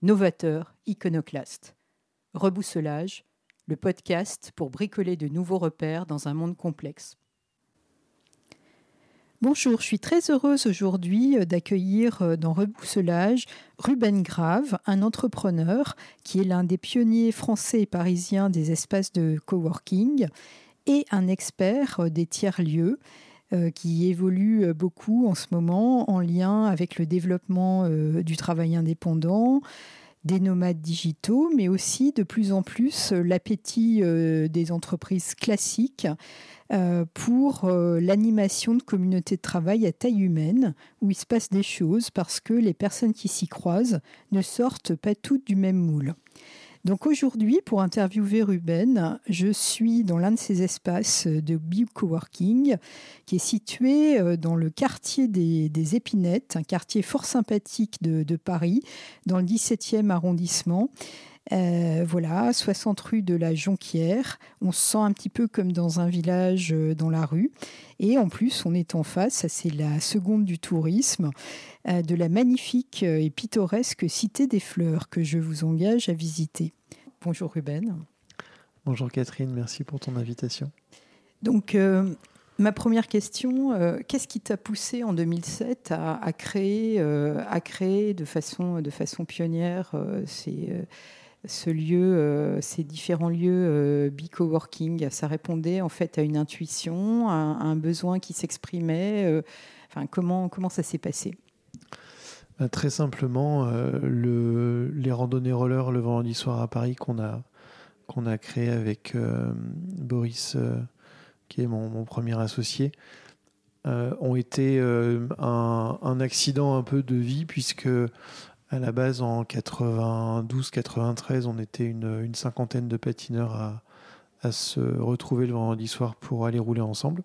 novateurs, iconoclastes. Rebousselage, le podcast pour bricoler de nouveaux repères dans un monde complexe. Bonjour, je suis très heureuse aujourd'hui euh, d'accueillir euh, dans Rebousselage Ruben Grave, un entrepreneur qui est l'un des pionniers français et parisiens des espaces de coworking et un expert euh, des tiers-lieux qui évolue beaucoup en ce moment en lien avec le développement du travail indépendant, des nomades digitaux, mais aussi de plus en plus l'appétit des entreprises classiques euh, pour euh, l'animation de communautés de travail à taille humaine, où il se passe des choses parce que les personnes qui s'y croisent ne sortent pas toutes du même moule. Donc aujourd'hui, pour interviewer Ruben, je suis dans l'un de ces espaces de bio-coworking qui est situé euh, dans le quartier des, Épinettes, un quartier fort sympathique de, de Paris, dans le 17e arrondissement. Euh, voilà, 60 rue de la Jonquière. On se sent un petit peu comme dans un village euh, dans la rue. Et en plus, on est en face, ça c'est la seconde du tourisme, euh, de la magnifique et pittoresque Cité des Fleurs que je vous engage à visiter. Bonjour Ruben. Bonjour Catherine, merci pour ton invitation. Donc, ma première question, qu'est-ce qui t'a poussé en 2007 à, créer, à créer de façon, de façon pionnière ces ce lieu, euh, ces différents lieux euh, coworking Ça répondait en fait à une intuition, à, un besoin qui s'exprimait. Euh, enfin, comment, comment ça s'est passé? Bah, Très simplement, le, les randonnées roller le vendredi soir à Paris qu'on a, qu'on a créé avec Boris, qui est mon, premier associé, ont été un, accident un peu de vie puisque à la base, en 92-93, on était une, cinquantaine de patineurs à, se retrouver le vendredi soir pour aller rouler ensemble.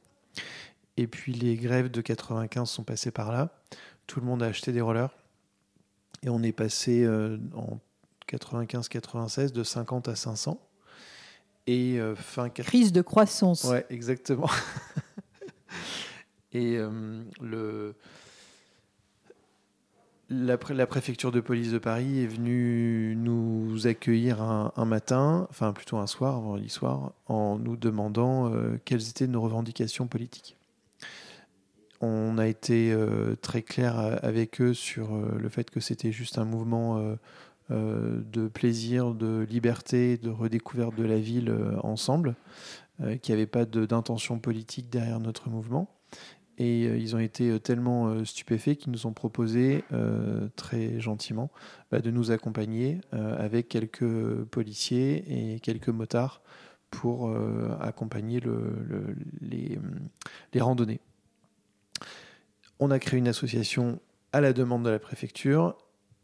Et puis les grèves de 95 sont passées par là. Tout le monde a acheté des rollers. Et on est passé euh, en 95-96 de 50 à 500. Et euh, fin... Crise de croissance. Ouais, exactement. et euh, le la, préfecture de police de Paris est venue nous accueillir un, matin, enfin plutôt un soir, vendredi soir, en nous demandant euh, quelles étaient nos revendications politiques. On a été euh, très clair avec eux sur euh, le fait que c'était juste un mouvement de plaisir, de liberté, de redécouverte de la ville ensemble, qu'il n'y avait pas d'intention politique derrière notre mouvement. Et euh, ils ont été euh, tellement euh, stupéfaits qu'ils nous ont proposé très gentiment bah, de nous accompagner avec quelques policiers et quelques motards pour accompagner les, randonnées. On a créé une association à la demande de la préfecture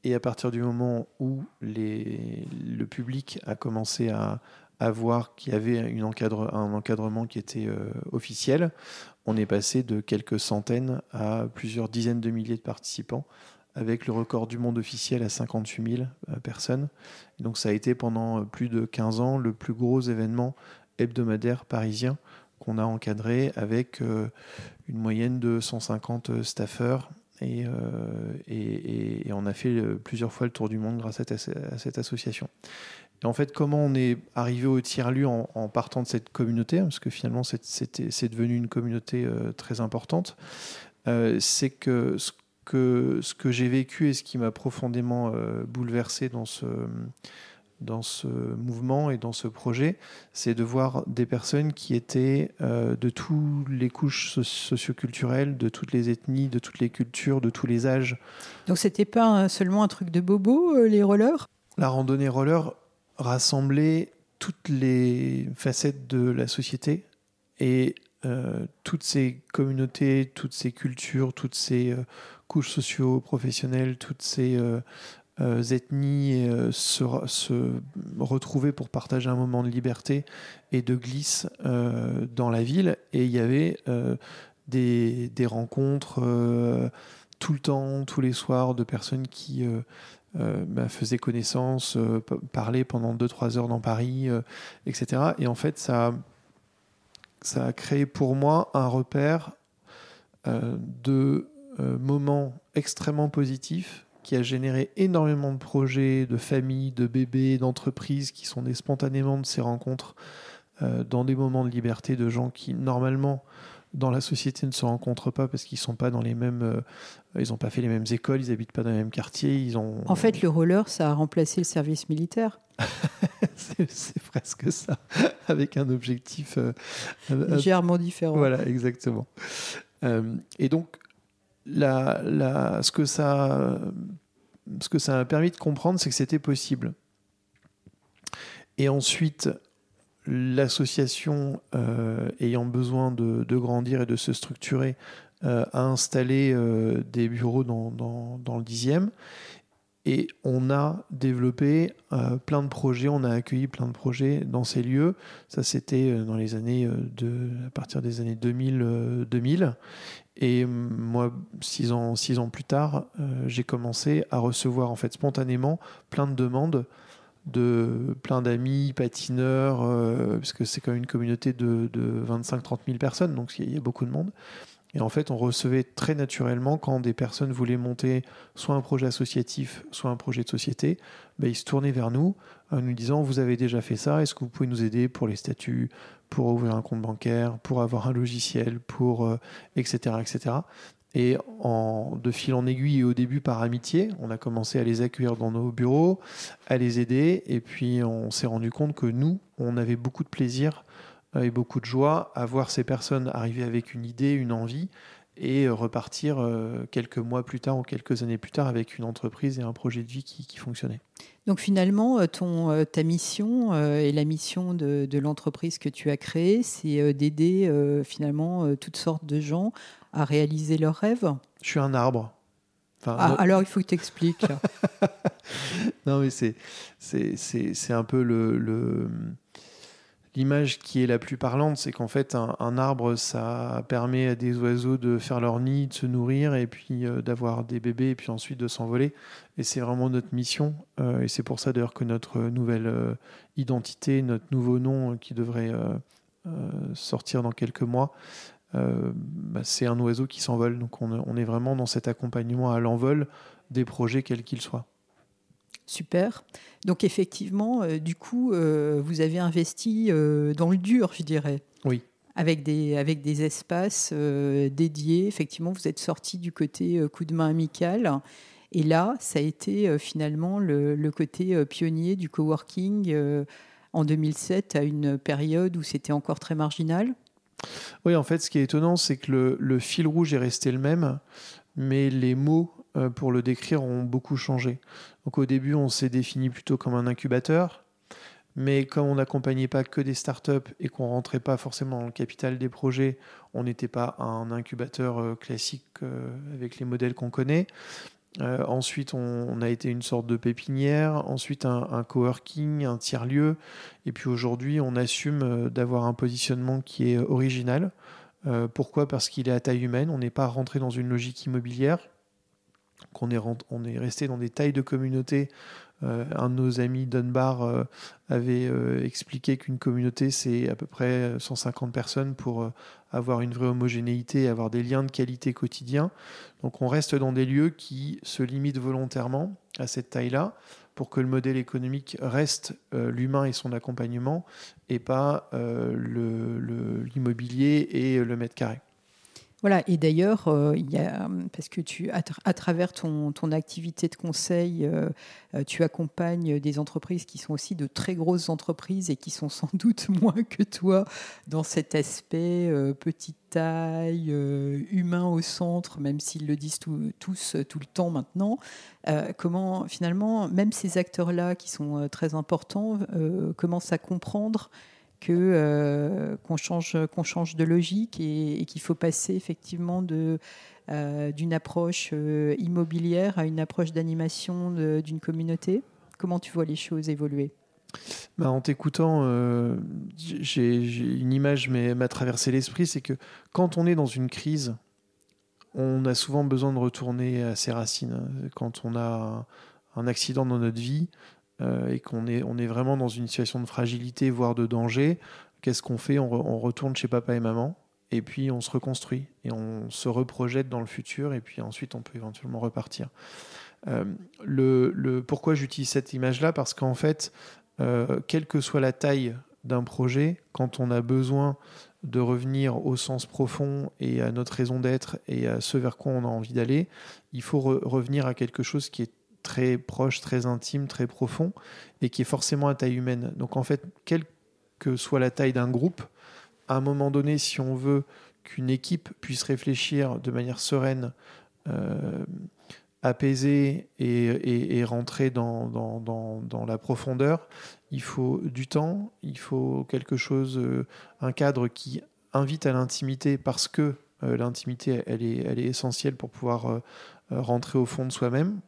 et à partir du moment où le public a commencé à, voir qu'il y avait un encadrement qui était officiel, on est passé de quelques centaines à plusieurs dizaines de milliers de participants, avec le record du monde officiel à 58 000 euh, personnes. Donc ça a été pendant euh, plus de 15 ans le plus gros événement hebdomadaire parisien qu'on a encadré avec euh, une moyenne de 150 staffeurs et, on a fait plusieurs fois le tour du monde grâce à, cette association. Et en fait, comment on est arrivé au tiers-lieu en, partant de cette communauté, parce que finalement c'est devenu une communauté euh, très importante, euh, c'est que ce que, j'ai vécu et ce qui m'a profondément euh, bouleversé dans ce, dans ce mouvement et dans ce projet, c'est de voir des personnes qui étaient de toutes les couches socioculturelles, de toutes les ethnies, de toutes les cultures, de tous les âges. Donc c'était pas seulement un truc de bobo, les rollers? La randonnée roller, rassembler toutes les facettes de la société et euh, toutes ces communautés, toutes ces cultures, toutes ces euh, couches socio-professionnelles, toutes ces ethnies se, se, retrouver pour partager un moment de liberté et de glisse dans la ville. Et il y avait des, des, rencontres tout le temps, tous les soirs, de personnes qui euh, bah, faisait connaissance, euh, parlait pendant 2-3 heures dans Paris, euh, etc. Et en fait, ça, ça a créé pour moi un repère de moments extrêmement positifs qui a généré énormément de projets, de familles, de bébés, d'entreprises qui sont nés spontanément de ces rencontres dans des moments de liberté de gens qui normalement dans la société ne se rencontrent pas parce qu'ils sont pas dans les mêmes, euh, ils n'ont pas fait les mêmes écoles, ils habitent pas dans les mêmes quartiers, ils ont. En fait, le roller, ça a remplacé le service militaire. c'est presque ça, avec un objectif euh, euh, légèrement différent. Voilà, exactement. et donc, ce que ça, ce que ça a permis de comprendre, c'est que c'était possible. Et ensuite, l'association euh, ayant besoin de, grandir et de se structurer euh, a installé euh, des bureaux dans, dans, le dixième et on a développé plein de projets, on a accueilli plein de projets dans ces lieux. Ça, c'était dans les années de, à partir des années 2000. 2000. Et moi, six ans, plus tard, j'ai commencé à recevoir en fait spontanément plein de demandes de plein d'amis, patineurs, euh, parce que c'est quand même une communauté de, 25-30 000 personnes, donc il y, a beaucoup de monde. Et en fait, on recevait très naturellement quand des personnes voulaient monter soit un projet associatif, soit un projet de société, ben, ils se tournaient vers nous en nous disant Vous avez déjà fait ça, est-ce que vous pouvez nous aider pour les statuts, pour ouvrir un compte bancaire, pour avoir un logiciel, pour etc., euh, etc. Et en, de fil en aiguille et au début par amitié, on a commencé à les accueillir dans nos bureaux, à les aider. Et puis on s'est rendu compte que nous, on avait beaucoup de plaisir euh, et beaucoup de joie à voir ces personnes arriver avec une idée, une envie et repartir euh, quelques mois plus tard ou quelques années plus tard avec une entreprise et un projet de vie qui, qui fonctionnait. Donc finalement, euh, ton, ta mission et la mission de, de l'entreprise que tu as créée, c'est d'aider finalement toutes sortes de gens à réaliser leurs rêves Je suis un arbre. ah, Alors il faut que tu expliques. non, mais c'est, c'est, c'est, c'est un peu le, le, l'image qui est la plus parlante, c'est qu'en fait, un, arbre, ça permet à des oiseaux de faire leur nid, de se nourrir et puis euh, d'avoir des bébés et puis ensuite de s'envoler. Et c'est vraiment notre mission. Euh, et c'est pour ça d'ailleurs que notre nouvelle euh, identité, notre nouveau nom qui devrait sortir dans quelques mois, bah, c'est un oiseau qui s'envole. Donc on, est vraiment dans cet accompagnement à l'envol des projets quels qu'ils soient. Super. Donc effectivement, euh, du coup, euh, vous avez investi dans le dur, je dirais. Oui. Avec des, avec des espaces dédiés. Effectivement, vous êtes sorti du côté coup de main amical. Et là, ça a été finalement le, le côté pionnier du coworking en 2007, à une période où c'était encore très marginal. Oui, en fait, ce qui est étonnant, c'est que le, fil rouge est resté le même, mais les mots euh, pour le décrire ont beaucoup changé. Donc au début, on s'est défini plutôt comme un incubateur, mais comme on n'accompagnait pas que des startups et qu'on rentrait pas forcément dans le capital des projets, on n'était pas un incubateur euh, classique euh, avec les modèles qu'on connaît. Euh, ensuite, on, a été une sorte de pépinière. Ensuite, un, coworking, un tiers-lieu. Et puis aujourd'hui, on assume euh, d'avoir un positionnement qui est original. Euh, pourquoi? Parce qu'il est à taille humaine. On n'est pas rentré dans une logique immobilière. Qu'on est, on est resté dans des tailles de communauté euh, un de nos amis Dunbar euh, avait euh, expliqué qu'une communauté, c'est à peu près 150 personnes pour avoir une vraie homogénéité, avoir des liens de qualité quotidien. Donc on reste dans des lieux qui se limitent volontairement à cette taille-là pour que le modèle économique reste l'humain et son accompagnement et pas l'immobilier et le mètre carré. Voilà, et d'ailleurs, euh, a, parce que tu, à, travers ton, ton, activité de conseil, euh, euh, tu accompagnes des entreprises qui sont aussi de très grosses entreprises et qui sont sans doute moins que toi dans cet aspect petite taille, humain au centre, même s'ils le disent tous tout le temps maintenant. comment finalement, même ces acteurs-là qui sont très importants commencent à comprendre que qu'on change qu'on change de logique et, qu'il faut passer effectivement de d'une approche immobilière à une approche d'animation d'une communauté Comment tu vois les choses évoluer? Bah, en t'écoutant, j'ai une image m'a traversé l'esprit, c'est que quand on est dans une crise, on a souvent besoin de retourner à ses racines. Quand on a un accident dans notre vie euh, et qu'on est, on est vraiment dans une situation de fragilité, voire de danger, qu'est-ce qu'on fait? On, retourne chez papa et maman et puis on se reconstruit et on se reprojette dans le futur et puis ensuite on peut éventuellement repartir. Euh, le, pourquoi j'utilise cette image-là? Parce qu'en fait, euh, quelle que soit la taille d'un projet, quand on a besoin de revenir au sens profond et à notre raison d'être et à ce vers quoi on a envie d'aller, il faut revenir à quelque chose qui est très proche, très intime, très profond et qui est forcément à taille humaine. Donc en fait, quelle que soit la taille d'un groupe, à un moment donné, si on veut qu'une équipe puisse réfléchir de manière sereine, euh, apaisée et, rentrer dans, la profondeur, il faut du temps, il faut quelque chose, euh, un cadre qui invite à l'intimité parce que euh, l'intimité, elle est, elle est essentielle pour pouvoir rentrer au fond de soi-même.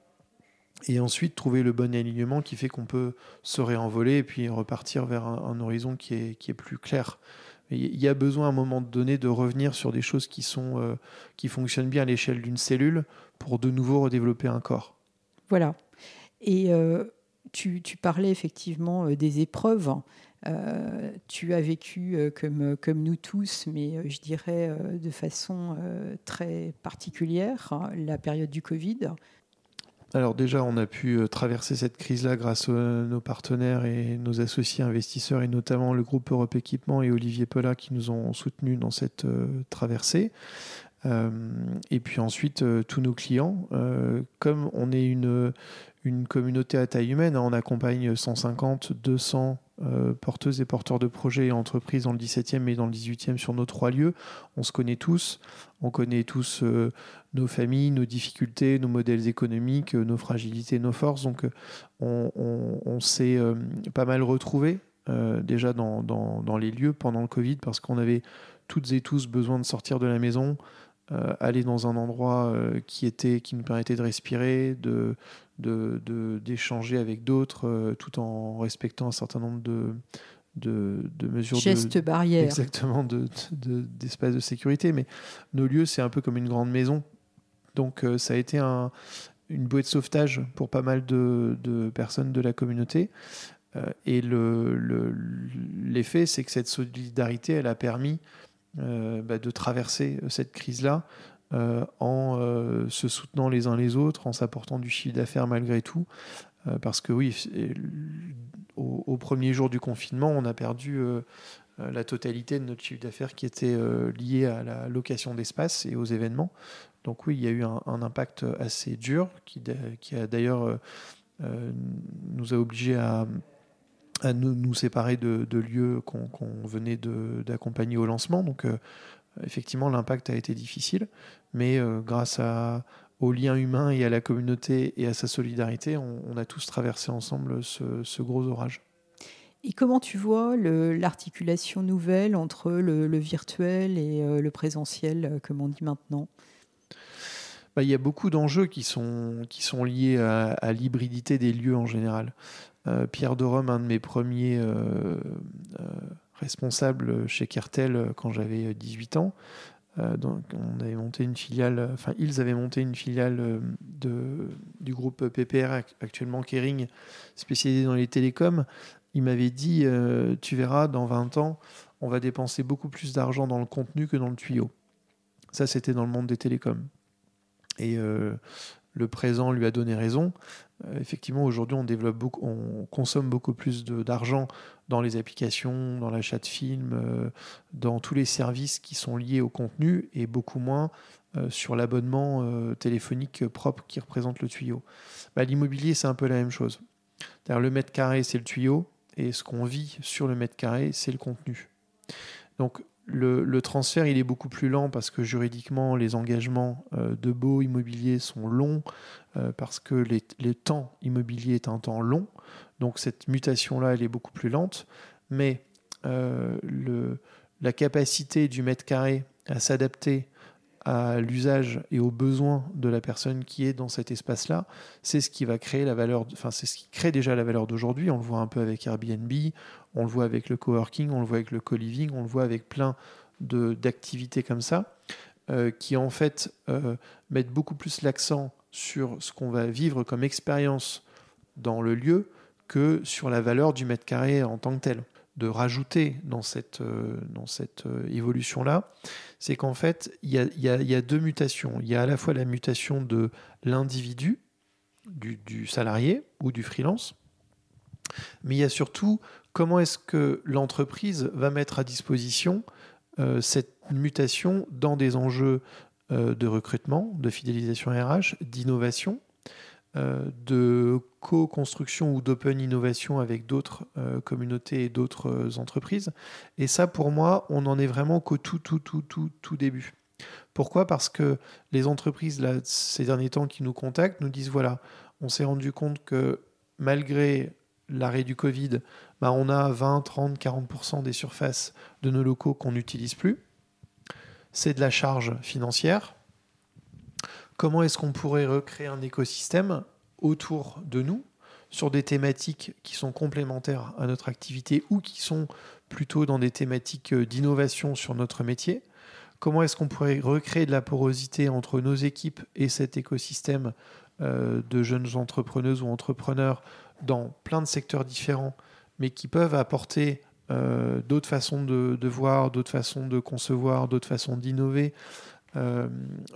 Et ensuite, trouver le bon alignement qui fait qu'on peut se réenvoler et puis repartir vers un, horizon qui est, qui est plus clair. Il y a besoin à un moment donné de revenir sur des choses qui, sont, qui fonctionnent bien à l'échelle d'une cellule pour de nouveau redévelopper un corps. Voilà. Et tu, parlais effectivement euh, des épreuves. Euh, tu as vécu euh, comme, comme nous tous, mais je dirais de façon très particulière, hein, la période du Covid. Alors déjà, on a pu traverser cette crise-là grâce à nos partenaires et nos associés investisseurs, et notamment le groupe Europe Équipement et Olivier Pellat qui nous ont soutenus dans cette traversée. et puis ensuite, tous nos clients. comme on est une, une communauté à taille humaine. Hein. On accompagne 150, 200 euh, porteuses et porteurs de projets et entreprises dans le 17e et dans le 18e sur nos trois lieux. On se connaît tous. On connaît tous euh, nos familles, nos difficultés, nos modèles économiques, euh, nos fragilités, nos forces. Donc on, s'est pas mal retrouvés déjà dans, dans, les lieux pendant le Covid parce qu'on avait toutes et tous besoin de sortir de la maison, aller dans un endroit qui, était, qui nous permettait de respirer, de, d'échanger de, avec d'autres euh, tout en respectant un certain nombre de, de, de mesures gestes barrières. Exactement d'espace de, sécurité. Mais nos lieux c'est un peu comme une grande maison. Donc euh, ça a été un, une bouée de sauvetage pour pas mal de, personnes de la communauté. Euh, et l'effet le, c'est que cette solidarité elle a permis bah, de traverser cette crise là euh, en euh, se soutenant les uns les autres, en s'apportant du chiffre d'affaires malgré tout. Euh, parce que oui, au, premier jour du confinement, on a perdu la totalité de notre chiffre d'affaires qui était lié à la location d'espace et aux événements. Donc oui, il y a eu un, impact assez dur qui, qui a d'ailleurs nous a obligés à, à nous, séparer de, lieux qu'on venait d'accompagner au lancement. Donc effectivement, l'impact a été difficile, mais euh, grâce à, au lien humain et à la communauté et à sa solidarité, on, a tous traversé ensemble ce, gros orage. Et comment tu vois l'articulation nouvelle entre le, virtuel et euh, le présentiel, euh, comme on dit maintenant? Bah, il y a beaucoup d'enjeux qui sont, qui sont liés à, l'hybridité des lieux en général. Pierre de un de mes premiers responsables chez Kertel quand j'avais 18 ans, euh, on avait monté une filiale, enfin ils avaient monté une filiale euh, de, du groupe PPR actuellement Kering, spécialisé dans les télécoms. Il m'avait dit, euh, tu verras, dans 20 ans, on va dépenser beaucoup plus d'argent dans le contenu que dans le tuyau. Ça, c'était dans le monde des télécoms. Et le présent lui a donné raison. Euh, effectivement, aujourd'hui, on développe beaucoup, on consomme beaucoup plus d'argent dans les applications, dans l'achat de films, euh, dans tous les services qui sont liés au contenu et beaucoup moins euh, sur l'abonnement téléphonique propre qui représente le tuyau. Bah, l'immobilier, c'est un peu la même chose. Le mètre carré, c'est le tuyau et ce qu'on vit sur le mètre carré, c'est le contenu. Donc, le, transfert, il est beaucoup plus lent parce que juridiquement, les engagements euh, de beaux immobiliers sont longs, euh, parce que les, temps immobilier est un temps long. Donc cette mutation-là, elle est beaucoup plus lente. Mais le, la capacité du mètre carré à s'adapter à l'usage et aux besoins de la personne qui est dans cet espace-là, c'est ce qui va créer la valeur, enfin c'est ce qui crée déjà la valeur d'aujourd'hui. On le voit un peu avec Airbnb, on le voit avec le coworking, on le voit avec le co-living, on le voit avec plein d'activités comme ça, euh, qui en fait euh, mettent beaucoup plus l'accent sur ce qu'on va vivre comme expérience dans le lieu que sur la valeur du mètre carré en tant que tel de rajouter dans cette, euh, dans cette euh, évolution-là, c'est qu'en fait, il y a, deux mutations. Il y a à la fois la mutation de l'individu, du, salarié ou du freelance, mais il y a surtout comment est-ce que l'entreprise va mettre à disposition euh, cette mutation dans des enjeux de recrutement, de fidélisation RH, d'innovation, de co-construction ou d'open innovation avec d'autres euh, communautés et d'autres euh, entreprises. Et ça, pour moi, on en est vraiment qu'au tout, tout, tout, tout, tout début. Pourquoi? Parce que les entreprises, ces derniers temps, qui nous contactent, nous disent voilà, on s'est rendu compte que malgré l'arrêt du Covid, bah, on a 20, 30, 40% des surfaces de nos locaux qu'on n'utilise plus. C'est de la charge financière comment est-ce qu'on pourrait recréer un écosystème autour de nous sur des thématiques qui sont complémentaires à notre activité ou qui sont plutôt dans des thématiques euh, d'innovation sur notre métier? Comment est-ce qu'on pourrait recréer de la porosité entre nos équipes et cet écosystème euh, de jeunes entrepreneuses ou entrepreneurs dans plein de secteurs différents, mais qui peuvent apporter euh, d'autres façons de, de voir, d'autres façons de concevoir, d'autres façons d'innover, euh,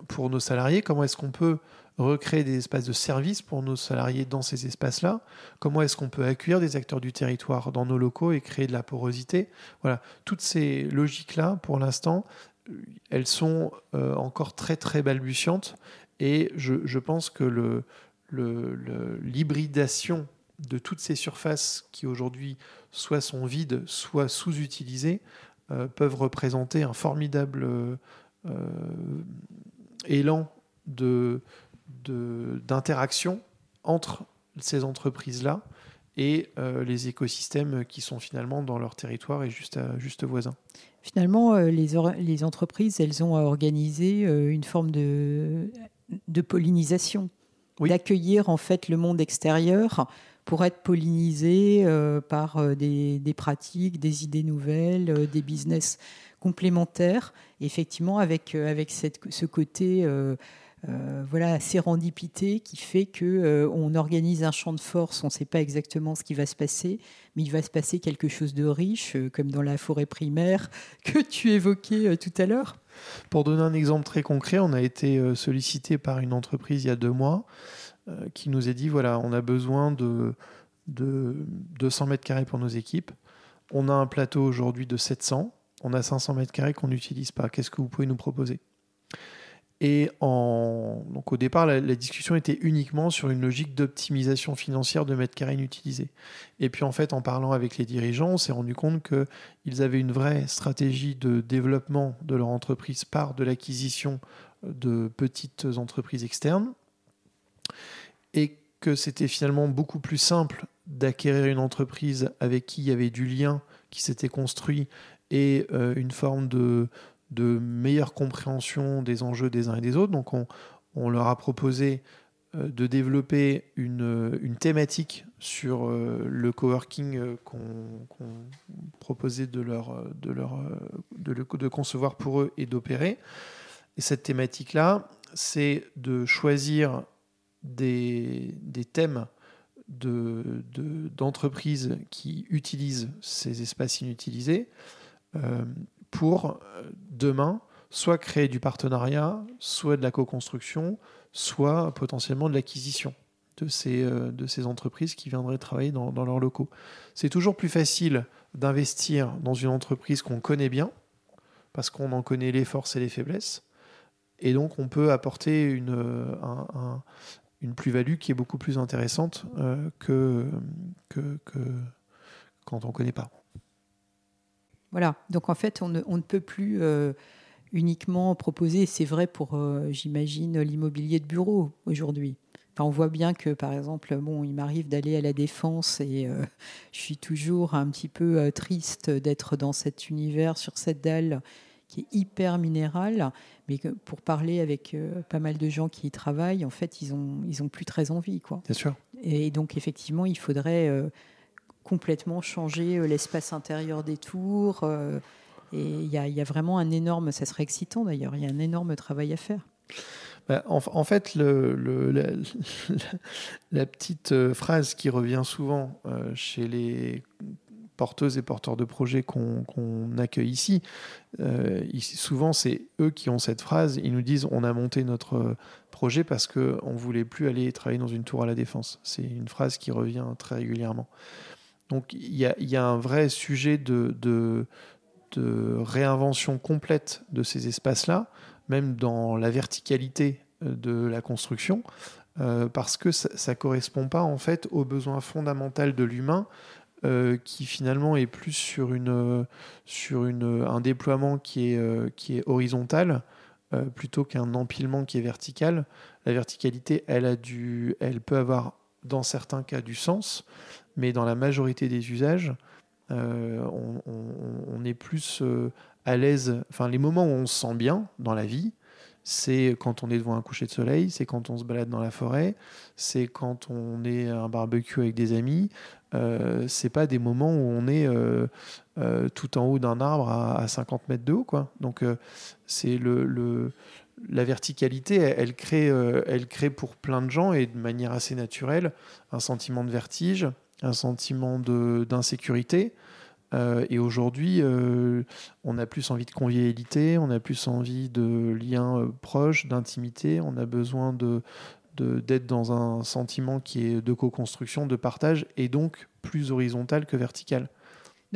pour nos salariés Comment est-ce qu'on peut recréer des espaces de service pour nos salariés dans ces espaces-là? Comment est-ce qu'on peut accueillir des acteurs du territoire dans nos locaux et créer de la porosité? Voilà, toutes ces logiques-là, pour l'instant, elles sont euh, encore très très balbutiantes et je, pense que l'hybridation de toutes ces surfaces qui aujourd'hui soit sont vides, soit sous-utilisées, euh, peuvent représenter un formidable élan de, d'interaction entre ces entreprises-là et euh, les écosystèmes qui sont finalement dans leur territoire et juste, juste voisins. Finalement, euh, les, les, entreprises, elles ont organisé une forme de, de pollinisation, d'accueillir en fait le monde extérieur pour être pollinisé par des, des, pratiques, des idées nouvelles, des business complémentaire, effectivement, avec, euh, avec ce côté euh, euh, voilà, sérendipité qui fait que on organise un champ de force, on ne sait pas exactement ce qui va se passer, mais il va se passer quelque chose de riche, comme dans la forêt primaire que tu évoquais tout à l'heure. Pour donner un exemple très concret, on a été sollicité par une entreprise il y a deux mois qui nous a dit voilà, on a besoin de, de 200 mètres carrés pour nos équipes. On a un plateau aujourd'hui de 700 on a 500 mètres carrés qu'on n'utilise pas. Qu'est-ce que vous pouvez nous proposer? Et au départ, la, discussion était uniquement sur une logique d'optimisation financière de mètres carrés inutilisés. Et puis en fait, en parlant avec les dirigeants, on s'est rendu compte qu'ils avaient une vraie stratégie de développement de leur entreprise par de l'acquisition de petites entreprises externes. Et que c'était finalement beaucoup plus simple d'acquérir une entreprise avec qui il y avait du lien qui s'était construit et euh, une forme de, meilleure compréhension des enjeux des uns et des autres. Donc on, leur a proposé euh, de développer une, une, thématique sur euh, le coworking qu'on proposait de, leur, de, leur, de, concevoir pour eux et d'opérer. Et cette thématique-là, c'est de choisir des, thèmes d'entreprises de, qui utilisent ces espaces inutilisés euh, pour euh, demain soit créer du partenariat, soit de la co-construction, soit potentiellement de l'acquisition de ces, euh, entreprises qui viendraient travailler dans, leurs locaux. C'est toujours plus facile d'investir dans une entreprise qu'on connaît bien, parce qu'on en connaît les forces et les faiblesses, et donc on peut apporter une, plus-value qui est beaucoup plus intéressante que quand on ne connaît pas. Voilà, donc en fait, on ne, peut plus euh, uniquement proposer, c'est vrai pour, euh, j'imagine, l'immobilier de bureau aujourd'hui, on voit bien que, par exemple, bon, il m'arrive d'aller à la défense et je suis toujours un petit peu triste d'être dans cet univers, sur cette dalle qui est hyper minéral, mais que pour parler avec pas mal de gens qui y travaillent, en fait, ils ont, ils ont plus très envie, quoi. Bien sûr. Et donc, effectivement, il faudrait complètement changer l'espace intérieur des tours. et il y, a vraiment un énorme, ça serait excitant d'ailleurs, il y a un énorme travail à faire. Bah, en, fait, la, petite euh, phrase qui revient souvent euh, chez les porteuses et porteurs de projets qu'on accueille euh, ici souvent c'est eux qui ont cette phrase. Ils nous disent on a monté notre projet parce qu'on ne voulait plus aller travailler dans une tour à la défense. C'est une phrase qui revient très régulièrement. Donc il y a, un vrai sujet de, réinvention complète de ces espaces-là même dans la verticalité euh, de la construction, euh, parce que ça ne correspond pas en fait aux besoins fondamentaux de l'humain, euh, qui finalement est plus sur, un déploiement qui est, qui est horizontal, plutôt qu'un empilement qui est vertical. La verticalité, elle, a du, elle peut avoir dans certains cas du sens, mais dans la majorité des usages, on, on, est plus à l'aise, enfin les moments où on se sent bien dans la vie, c'est quand on est devant un coucher de soleil, c'est quand on se balade dans la forêt, c'est quand on est à un barbecue avec des amis. Euh, c'est pas des moments où on est euh, euh, tout en haut d'un arbre à, 50 mètres de haut, quoi. Donc euh, c'est le, la verticalité, elle, crée, elle crée pour plein de gens et de manière assez naturelle un sentiment de vertige, un sentiment d'insécurité. Euh, et aujourd'hui, euh, on a plus envie de convivialité, on a plus envie de liens euh, proches, d'intimité, on a besoin de, d'être dans un sentiment qui est de co-construction, de partage, et donc plus horizontal que vertical.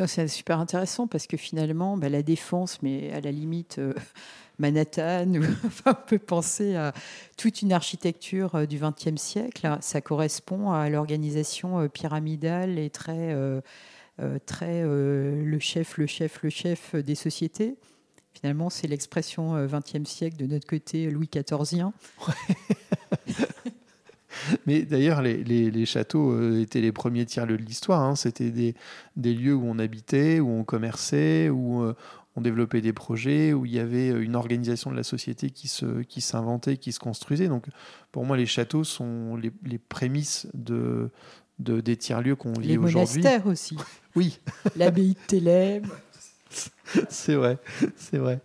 C'est super intéressant parce que finalement, bah, la défense, mais à la limite Manhattan, on peut penser à toute une architecture du XXe siècle. Ça correspond à l'organisation pyramidale et très euh, très euh, le chef, le chef, le chef des sociétés. Finalement, c'est l'expression XXe euh, siècle de notre côté Louis XIVien. Mais d'ailleurs, les, les, châteaux étaient les premiers tiers-lieux de l'histoire. Hein. C'était des, des, lieux où on habitait, où on commerçait, où on développait des projets, où il y avait une organisation de la société qui, se, qui s'inventait, qui se construisait. Donc, pour moi, les châteaux sont les, les prémices de, de, des tiers-lieux qu'on vit aujourd'hui. Les monastères aussi. Oui. L'abbaye de Thélème. c'est vrai, c'est vrai.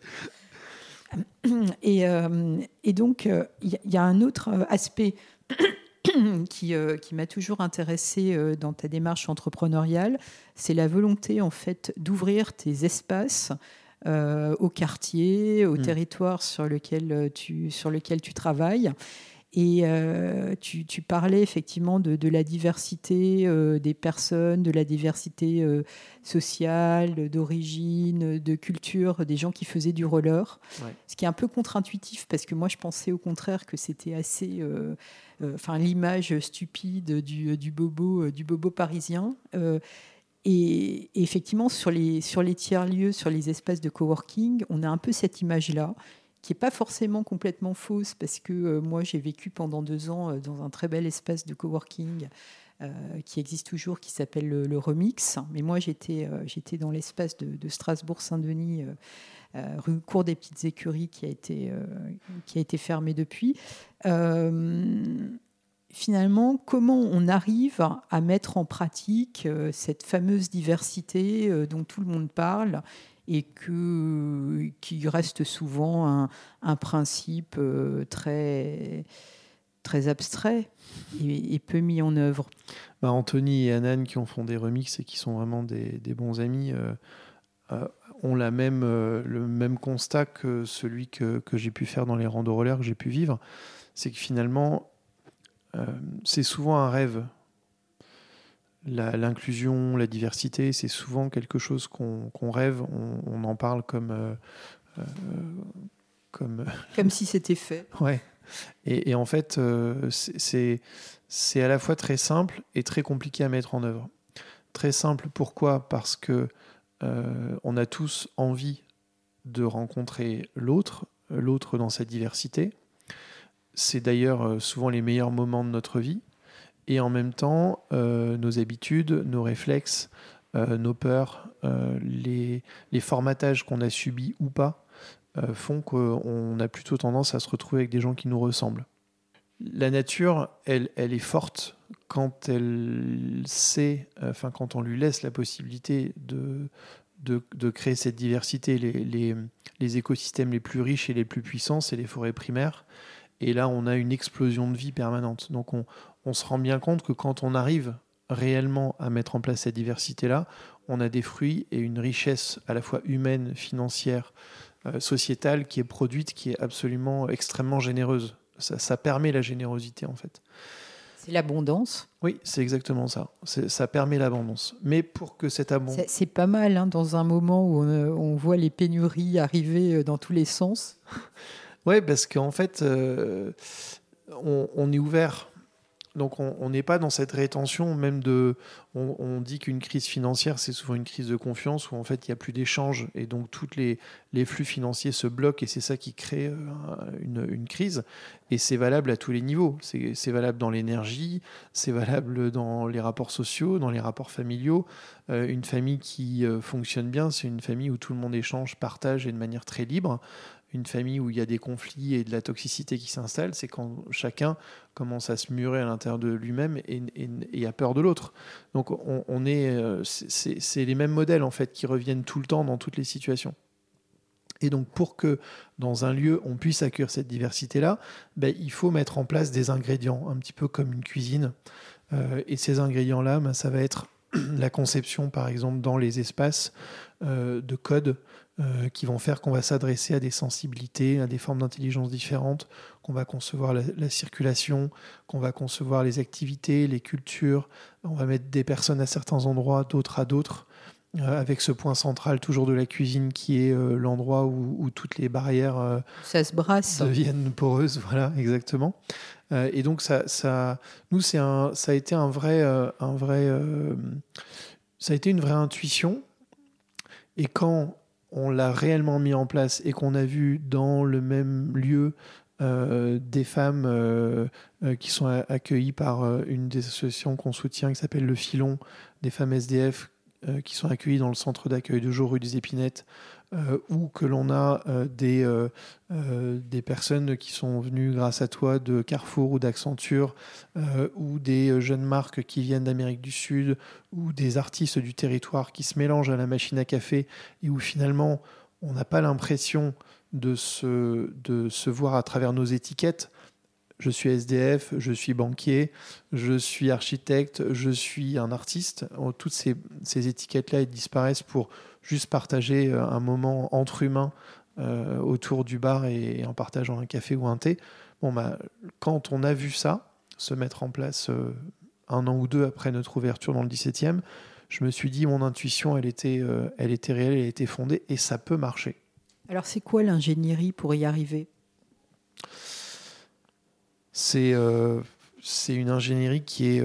Et, euh, et donc, il euh, y, a un autre euh, aspect qui, qui m'a toujours intéressé dans ta démarche entrepreneuriale, c'est la volonté en fait d'ouvrir tes espaces au quartier, au mm. territoire sur lequel tu, sur lequel tu travailles. Et euh, tu, parlais effectivement de, la diversité euh, des personnes, de la diversité euh, sociale, d'origine, de culture, des gens qui faisaient du roller. Ce qui est un peu contre-intuitif parce que moi je pensais au contraire que c'était assez. Enfin, l'image stupide du, du, bobo, du bobo parisien. Et, effectivement, sur les, sur les tiers-lieux, sur les espaces de coworking, on a un peu cette image-là qui n'est pas forcément complètement fausse, parce que euh, moi, j'ai vécu pendant deux ans euh, dans un très bel espace de coworking euh, qui existe toujours, qui s'appelle le, Remix. Mais moi, j'étais j'étais dans l'espace de, Strasbourg-Saint-Denis, rue Cour des Petites Écuries, qui a été, qui a été fermé depuis finalement, comment on arrive à mettre en pratique cette fameuse diversité dont tout le monde parle et qui reste souvent un, principe euh, très, très abstrait et, peu mis en œuvre? Bah, Anthony et Anan qui ont fondé Remix et qui sont vraiment des, bons amis euh, euh, ont la même, le même constat que celui que, j'ai pu faire dans les randos rollers que j'ai pu vivre. C'est que finalement, c'est souvent un rêve l'inclusion, la, diversité, c'est souvent quelque chose qu'on rêve, on, en parle comme... Euh, euh, comme... comme si c'était fait. Ouais. Et, en fait, euh, c'est à la fois très simple et très compliqué à mettre en œuvre. Très simple, pourquoi? Parce que on a tous envie de rencontrer l'autre, l'autre dans sa diversité. C'est d'ailleurs souvent les meilleurs moments de notre vie. Et en même temps, nos habitudes, nos réflexes, nos peurs, les, les, formatages qu'on a subis ou pas, font qu'on a plutôt tendance à se retrouver avec des gens qui nous ressemblent. La nature, elle, elle est forte quand elle sait, enfin quand on lui laisse la possibilité de, de, créer cette diversité. Les, les, écosystèmes les plus riches et les plus puissants, c'est les forêts primaires. Et là, on a une explosion de vie permanente. Donc on, on se rend bien compte que quand on arrive réellement à mettre en place cette diversité-là, on a des fruits et une richesse à la fois humaine, financière, euh, sociétale qui est produite, qui est absolument extrêmement généreuse. Ça, ça permet la générosité en fait. C'est l'abondance. Oui, c'est exactement ça. Ça permet l'abondance. Mais pour que cette abondance... C'est pas mal hein, dans un moment où on, voit les pénuries arriver euh, dans tous les sens. oui, parce qu'en fait, euh, on, est ouvert donc on n'est pas dans cette rétention même de... On, dit qu'une crise financière, c'est souvent une crise de confiance où en fait il n'y a plus d'échanges et donc tous les, les, flux financiers se bloquent et c'est ça qui crée euh, une, une crise. Et c'est valable à tous les niveaux. C'est valable dans l'énergie, c'est valable dans les rapports sociaux, dans les rapports familiaux. Euh, une famille qui fonctionne bien, c'est une famille où tout le monde échange, partage et de manière très libre une famille où il y a des conflits et de la toxicité qui s'installe, c'est quand chacun commence à se murer à l'intérieur de lui-même et, a peur de l'autre. Donc on, est, euh, c'est les mêmes modèles en fait qui reviennent tout le temps dans toutes les situations. Et donc pour que dans un lieu on puisse accueillir cette diversité-là, ben, il faut mettre en place des ingrédients, un petit peu comme une cuisine. Euh, et ces ingrédients-là, ben, ça va être la conception par exemple dans les espaces euh, de code euh, qui vont faire qu'on va s'adresser à des sensibilités, à des formes d'intelligence différentes, qu'on va concevoir la, circulation, qu'on va concevoir les activités, les cultures. On va mettre des personnes à certains endroits, d'autres à d'autres, euh, avec ce point central toujours de la cuisine qui est euh, l'endroit où, toutes les barrières ça se brasse. deviennent poreuses. Voilà, exactement. et donc ça, ça nous, c'est un, ça a été un vrai, un vrai, ça a été une vraie intuition. Et quand on l'a réellement mis en place et qu'on a vu dans le même lieu euh, des femmes euh, euh, qui sont accueillies par une des associations qu'on soutient qui s'appelle Le Filon, des femmes SDF qui sont accueillies dans le centre d'accueil de jour rue des Épinettes, ou que l'on a des, des personnes qui sont venues grâce à toi de Carrefour ou d'Accenture, ou des jeunes marques qui viennent d'Amérique du Sud, ou des artistes du territoire qui se mélangent à la machine à café, et où finalement on n'a pas l'impression de se voir à travers nos étiquettes. Je suis SDF, je suis banquier, je suis architecte, je suis un artiste. Toutes ces, ces étiquettes-là disparaissent pour juste partager euh, un moment entre humains euh, autour du bar et, en partageant un café ou un thé. Bon, bah, quand on a vu ça se mettre en place euh, un an ou deux après notre ouverture dans le 17e, je me suis dit mon intuition, elle était, elle était réelle, elle était fondée et ça peut marcher. Alors c'est quoi l'ingénierie pour y arriver? C'est c'est une ingénierie qui est,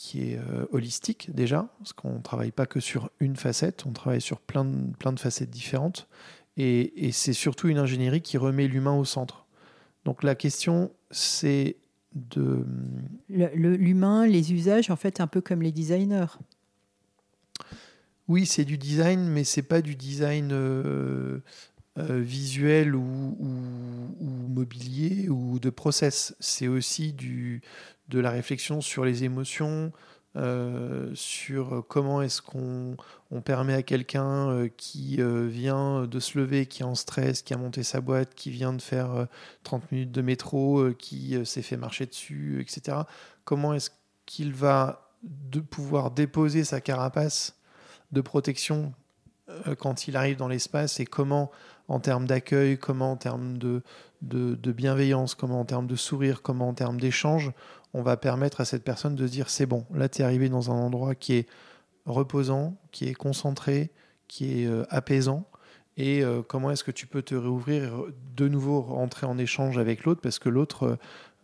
qui est euh, holistique déjà, parce qu'on ne travaille pas que sur une facette, on travaille sur plein de, plein de facettes différentes. Et, c'est surtout une ingénierie qui remet l'humain au centre. Donc la question, c'est de... L'humain, les usages, en fait, un peu comme les designers. Oui, c'est du design, mais c'est pas du design euh, euh, visuel ou, mobilier ou de process. C'est aussi du, de la réflexion sur les émotions, euh, sur comment est-ce qu'on on permet à quelqu'un euh, qui euh, vient de se lever, qui est en stress, qui a monté sa boîte, qui vient de faire 30 minutes de métro, qui s'est fait marcher dessus, etc. Comment est-ce qu'il va de pouvoir déposer sa carapace de protection quand il arrive dans l'espace et comment en termes d'accueil, comment en termes de, bienveillance, comment en termes de sourire, comment en termes d'échange, on va permettre à cette personne de se dire c'est bon, là tu es arrivé dans un endroit qui est reposant, qui est concentré, qui est euh, apaisant. Et euh, comment est-ce que tu peux te réouvrir, de nouveau rentrer en échange avec l'autre parce que l'autre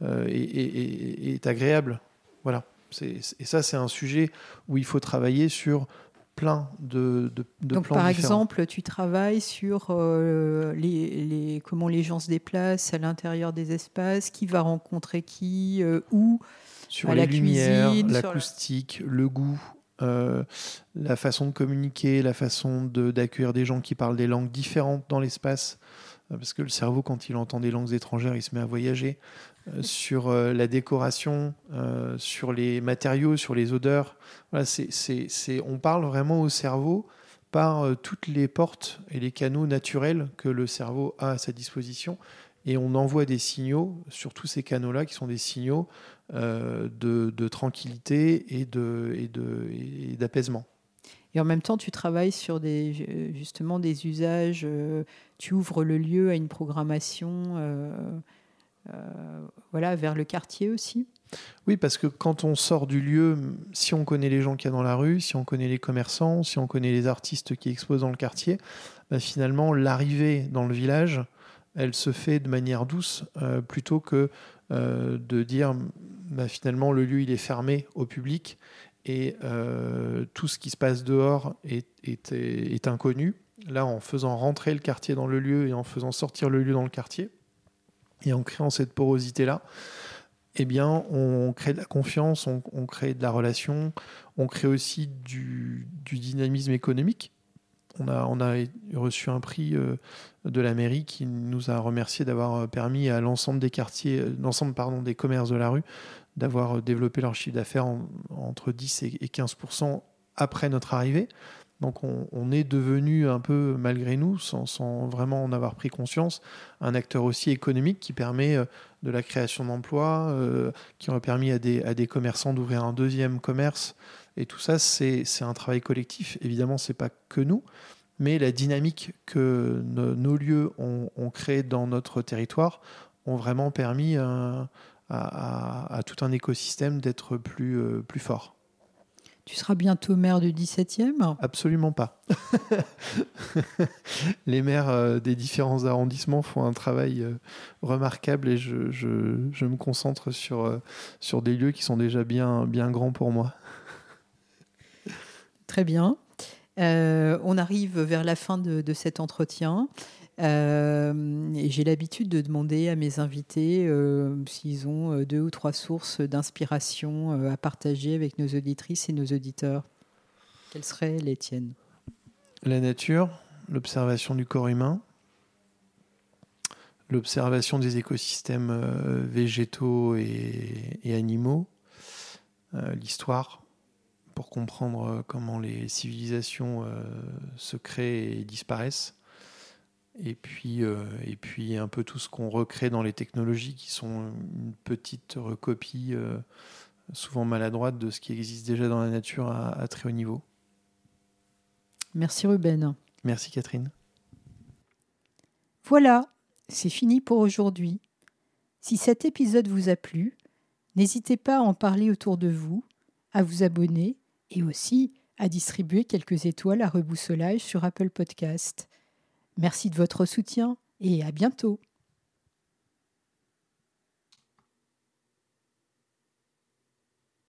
euh, est, agréable. Voilà. et ça, c'est un sujet où il faut travailler sur plein de, de, de Donc, plans par différents. exemple, tu travailles sur euh, les, les- comment les gens se déplacent à l'intérieur des espaces, qui va rencontrer qui, euh, où. sur à les la lumières, la- l'acoustique, le goût, euh, la façon de communiquer, la façon de- d'accueillir des gens qui parlent des langues différentes dans l'espace. Parce que le cerveau, quand il entend des langues étrangères, il se met à voyager. Euh, sur euh, la décoration, euh, sur les matériaux, sur les odeurs. On parle vraiment au cerveau par toutes les portes et les canaux naturels que le cerveau a à sa disposition. Et on envoie des signaux sur tous ces canaux-là qui sont des signaux de, tranquillité et, et, d'apaisement. Et en même temps, tu travailles sur des, justement des usages. tu ouvres le lieu à une programmation voilà, vers le quartier aussi. Oui, parce que quand on sort du lieu, si on connaît les gens qu'il y a dans la rue, si on connaît les commerçants, si on connaît les artistes qui exposent dans le quartier, bah, finalement, l'arrivée dans le village, elle se fait de manière douce euh, plutôt que euh, de dire bah, finalement le lieu il est fermé au public et euh, tout ce qui se passe dehors est, est inconnu. Là, en faisant rentrer le quartier dans le lieu et en faisant sortir le lieu dans le quartier, et en créant cette porosité-là, eh bien, on crée de la confiance, on, crée de la relation, on crée aussi du, dynamisme économique. On a, reçu un prix euh, de la mairie qui nous a remercié d'avoir permis à l'ensemble des quartiers, euh, l'ensemble pardon des commerces de la rue, d'avoir développé leur chiffre d'affaires en- entre 10 et et 15% après notre arrivée. Donc on, est devenu un peu, malgré nous, sans, vraiment en avoir pris conscience, un acteur aussi économique qui permet euh, de la création d'emplois, euh, qui aurait permis à des, commerçants d'ouvrir un deuxième commerce. Et tout ça, c'est un travail collectif. Évidemment, c'est pas que nous, mais la dynamique que no- nos lieux ont, créée dans notre territoire ont vraiment permis euh, à, tout un écosystème d'être plus fort. Tu seras bientôt maire du 17e. Absolument pas. Les maires euh, des différents arrondissements font un travail euh, remarquable et je, je- je me concentre sur, euh, sur des lieux qui sont déjà bien, bien grands pour moi. Très bien. Euh, on arrive vers la fin de, de cet entretien. Euh, j'ai l'habitude de demander à mes invités euh, s'ils ont euh, deux ou trois sources d'inspiration à partager avec nos auditrices et nos auditeurs. Quelles seraient les tiennes? La nature, l'observation du corps humain, l'observation des écosystèmes végétaux et, animaux, l'histoire pour comprendre comment les civilisations se créent et disparaissent, et puis, euh, et puis un peu tout ce qu'on recrée dans les technologies qui sont une petite recopie euh, souvent maladroite de ce qui existe déjà dans la nature à- à très haut niveau. Merci Ruben. Merci Catherine. Voilà, c'est fini pour aujourd'hui. Si cet épisode vous a plu, n'hésitez pas à en parler autour de vous, à vous abonner et aussi à distribuer quelques étoiles à reboussolage sur Apple Podcast. Merci de votre soutien et à bientôt.